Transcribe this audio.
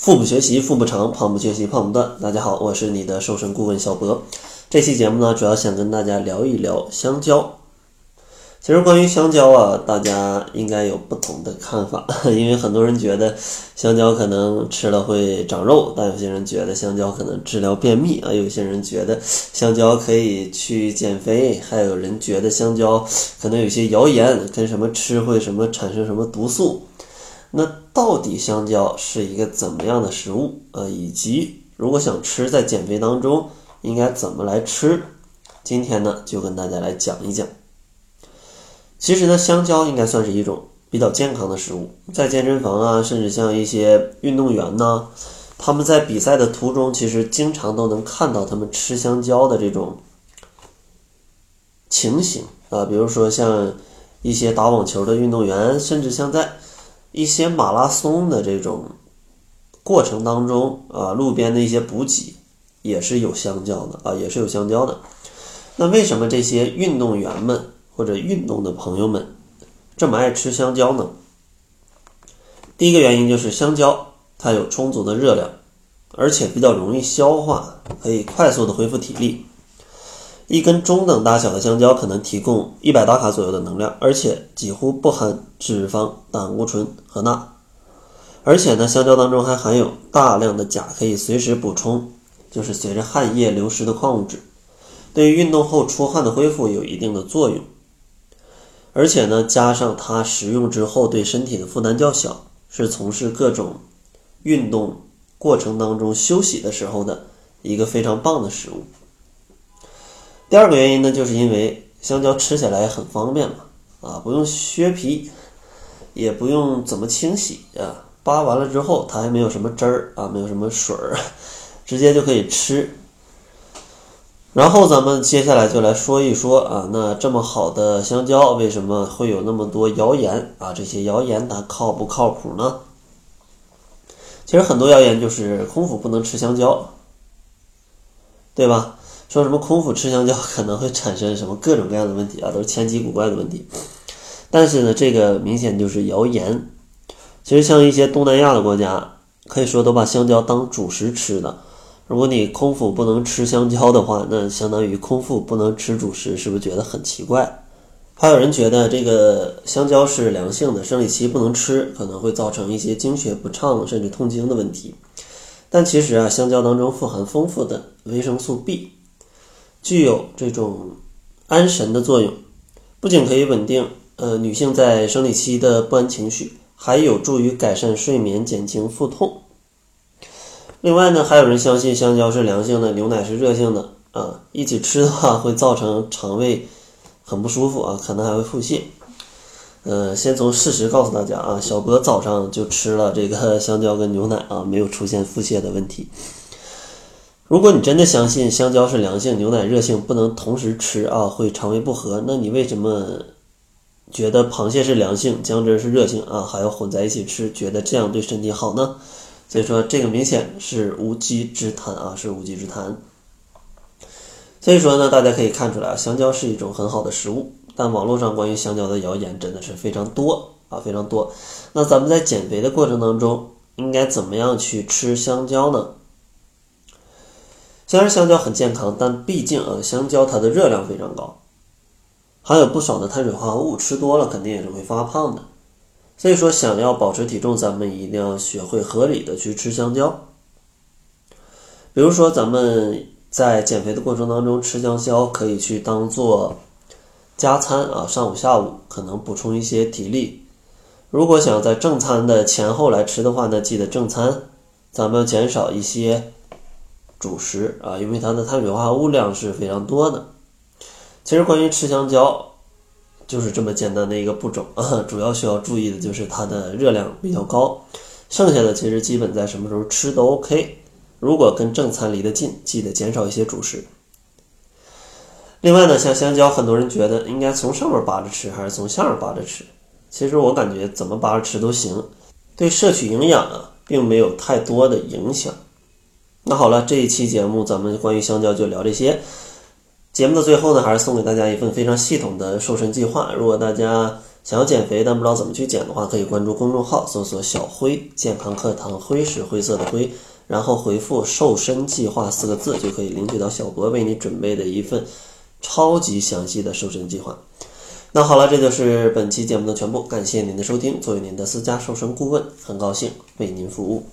腹部学习腹部长，胖不学习胖不断。大家好，我是你的瘦身顾问小博。这期节目呢，主要想跟大家聊一聊香蕉。其实关于香蕉啊，大家应该有不同的看法，因为很多人觉得香蕉可能吃了会长肉，但有些人觉得香蕉可能治疗便秘啊，有些人觉得香蕉可以去减肥，还有人觉得香蕉可能有些谣言跟什么吃会什么产生什么毒素。那到底香蕉是一个怎么样的食物？呃，以及如果想吃，在减肥当中应该怎么来吃？今天呢，就跟大家来讲一讲。其实呢，香蕉应该算是一种比较健康的食物，在健身房啊，甚至像一些运动员呢，他们在比赛的途中，其实经常都能看到他们吃香蕉的这种情形啊，比如说像一些打网球的运动员，甚至像在一些马拉松的这种过程当中啊，路边的一些补给也是有香蕉的啊，也是有香蕉的。那为什么这些运动员们或者运动的朋友们这么爱吃香蕉呢？第一个原因就是香蕉它有充足的热量，而且比较容易消化，可以快速的恢复体力。一根中等大小的香蕉可能提供一百大卡左右的能量，而且几乎不含脂肪、胆固醇和钠。而且呢，香蕉当中还含有大量的钾，可以随时补充，就是随着汗液流失的矿物质，对于运动后出汗的恢复有一定的作用。而且呢，加上它食用之后对身体的负担较小，是从事各种运动过程当中休息的时候的一个非常棒的食物。第二个原因呢，就是因为香蕉吃起来很方便嘛，啊，不用削皮，也不用怎么清洗啊，扒完了之后它还没有什么汁儿啊，没有什么水儿，直接就可以吃。然后咱们接下来就来说一说啊，那这么好的香蕉为什么会有那么多谣言啊？这些谣言它靠不靠谱呢？其实很多谣言就是空腹不能吃香蕉，对吧？说什么空腹吃香蕉可能会产生什么各种各样的问题啊，都是千奇古怪的问题。但是呢，这个明显就是谣言。其实像一些东南亚的国家，可以说都把香蕉当主食吃的。如果你空腹不能吃香蕉的话，那相当于空腹不能吃主食，是不是觉得很奇怪？还有人觉得这个香蕉是凉性的，生理期不能吃，可能会造成一些经血不畅甚至痛经的问题。但其实啊，香蕉当中富含丰富的维生素 B。具有这种安神的作用，不仅可以稳定呃女性在生理期的不安情绪，还有助于改善睡眠、减轻腹痛。另外呢，还有人相信香蕉是凉性的，牛奶是热性的啊，一起吃的话会造成肠胃很不舒服啊，可能还会腹泻。呃，先从事实告诉大家啊，小博早上就吃了这个香蕉跟牛奶啊，没有出现腹泻的问题。如果你真的相信香蕉是凉性，牛奶热性，不能同时吃啊，会肠胃不和，那你为什么觉得螃蟹是凉性，姜汁是热性啊，还要混在一起吃，觉得这样对身体好呢？所以说这个明显是无稽之谈啊，是无稽之谈。所以说呢，大家可以看出来啊，香蕉是一种很好的食物，但网络上关于香蕉的谣言真的是非常多啊，非常多。那咱们在减肥的过程当中，应该怎么样去吃香蕉呢？虽然香蕉很健康，但毕竟啊，香蕉它的热量非常高，含有不少的碳水化合物，吃多了肯定也是会发胖的。所以说，想要保持体重，咱们一定要学会合理的去吃香蕉。比如说，咱们在减肥的过程当中吃香蕉，可以去当做加餐啊，上午下午可能补充一些体力。如果想在正餐的前后来吃的话呢，记得正餐咱们减少一些。主食啊，因为它的碳水化合物量是非常多的。其实关于吃香蕉，就是这么简单的一个步骤啊。主要需要注意的就是它的热量比较高，剩下的其实基本在什么时候吃都 OK。如果跟正餐离得近，记得减少一些主食。另外呢，像香蕉，很多人觉得应该从上面扒着吃还是从下面扒着吃？其实我感觉怎么扒着吃都行，对摄取营养啊，并没有太多的影响。那好了，这一期节目咱们关于香蕉就聊这些。节目的最后呢，还是送给大家一份非常系统的瘦身计划。如果大家想要减肥但不知道怎么去减的话，可以关注公众号，搜索“小辉健康课堂”，辉是灰色的灰，然后回复“瘦身计划”四个字，就可以领取到小博为你准备的一份超级详细的瘦身计划。那好了，这就是本期节目的全部，感谢您的收听。作为您的私家瘦身顾问，很高兴为您服务。